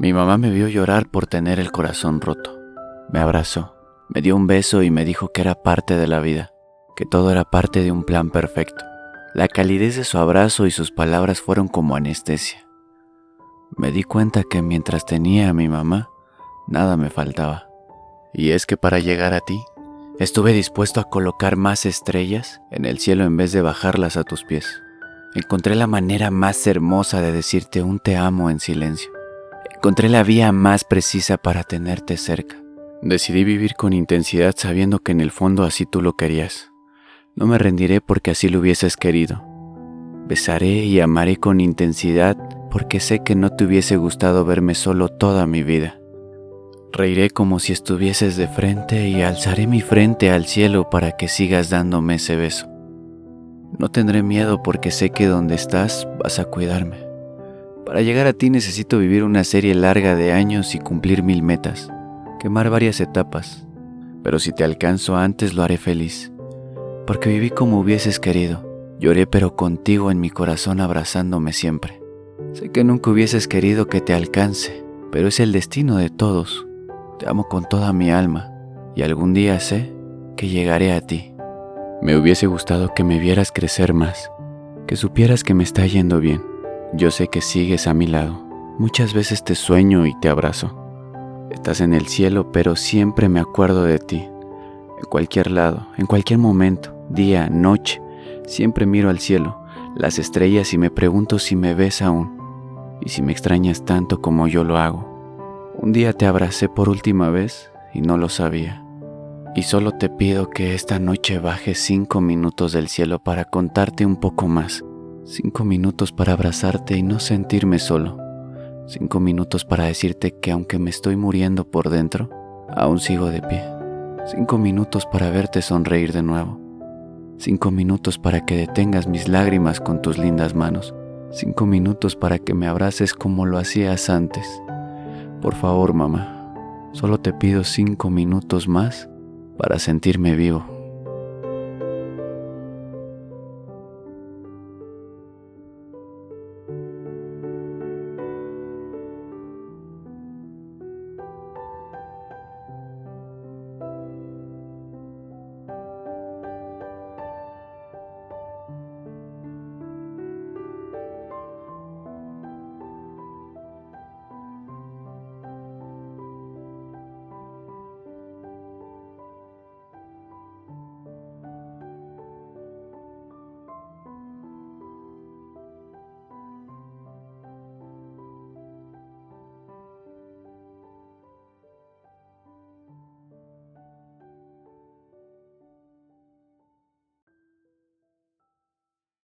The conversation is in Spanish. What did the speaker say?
Mi mamá me vio llorar por tener el corazón roto. Me abrazó, me dio un beso y me dijo que era parte de la vida, que todo era parte de un plan perfecto. La calidez de su abrazo y sus palabras fueron como anestesia. Me di cuenta que mientras tenía a mi mamá, nada me faltaba. Y es que para llegar a ti, estuve dispuesto a colocar más estrellas en el cielo en vez de bajarlas a tus pies. Encontré la manera más hermosa de decirte un te amo en silencio. Encontré la vía más precisa para tenerte cerca. Decidí vivir con intensidad sabiendo que en el fondo así tú lo querías. No me rendiré porque así lo hubieses querido. Besaré y amaré con intensidad porque sé que no te hubiese gustado verme solo toda mi vida. Reiré como si estuvieses de frente y alzaré mi frente al cielo para que sigas dándome ese beso. No tendré miedo porque sé que donde estás vas a cuidarme. Para llegar a ti necesito vivir una serie larga de años y cumplir mil metas, quemar varias etapas. Pero si te alcanzo antes lo haré feliz, porque viví como hubieses querido. Lloré pero contigo en mi corazón abrazándome siempre. Sé que nunca hubieses querido que te alcance, pero es el destino de todos. Te amo con toda mi alma y algún día sé que llegaré a ti. Me hubiese gustado que me vieras crecer más, que supieras que me está yendo bien. Yo sé que sigues a mi lado. Muchas veces te sueño y te abrazo. Estás en el cielo, pero siempre me acuerdo de ti. En cualquier lado, en cualquier momento, día, noche, siempre miro al cielo, las estrellas y me pregunto si me ves aún y si me extrañas tanto como yo lo hago. Un día te abracé por última vez y no lo sabía. Y solo te pido que esta noche bajes cinco minutos del cielo para contarte un poco más. Cinco minutos para abrazarte y no sentirme solo. Cinco minutos para decirte que aunque me estoy muriendo por dentro, aún sigo de pie. Cinco minutos para verte sonreír de nuevo. Cinco minutos para que detengas mis lágrimas con tus lindas manos. Cinco minutos para que me abraces como lo hacías antes. Por favor, mamá, solo te pido cinco minutos más para sentirme vivo.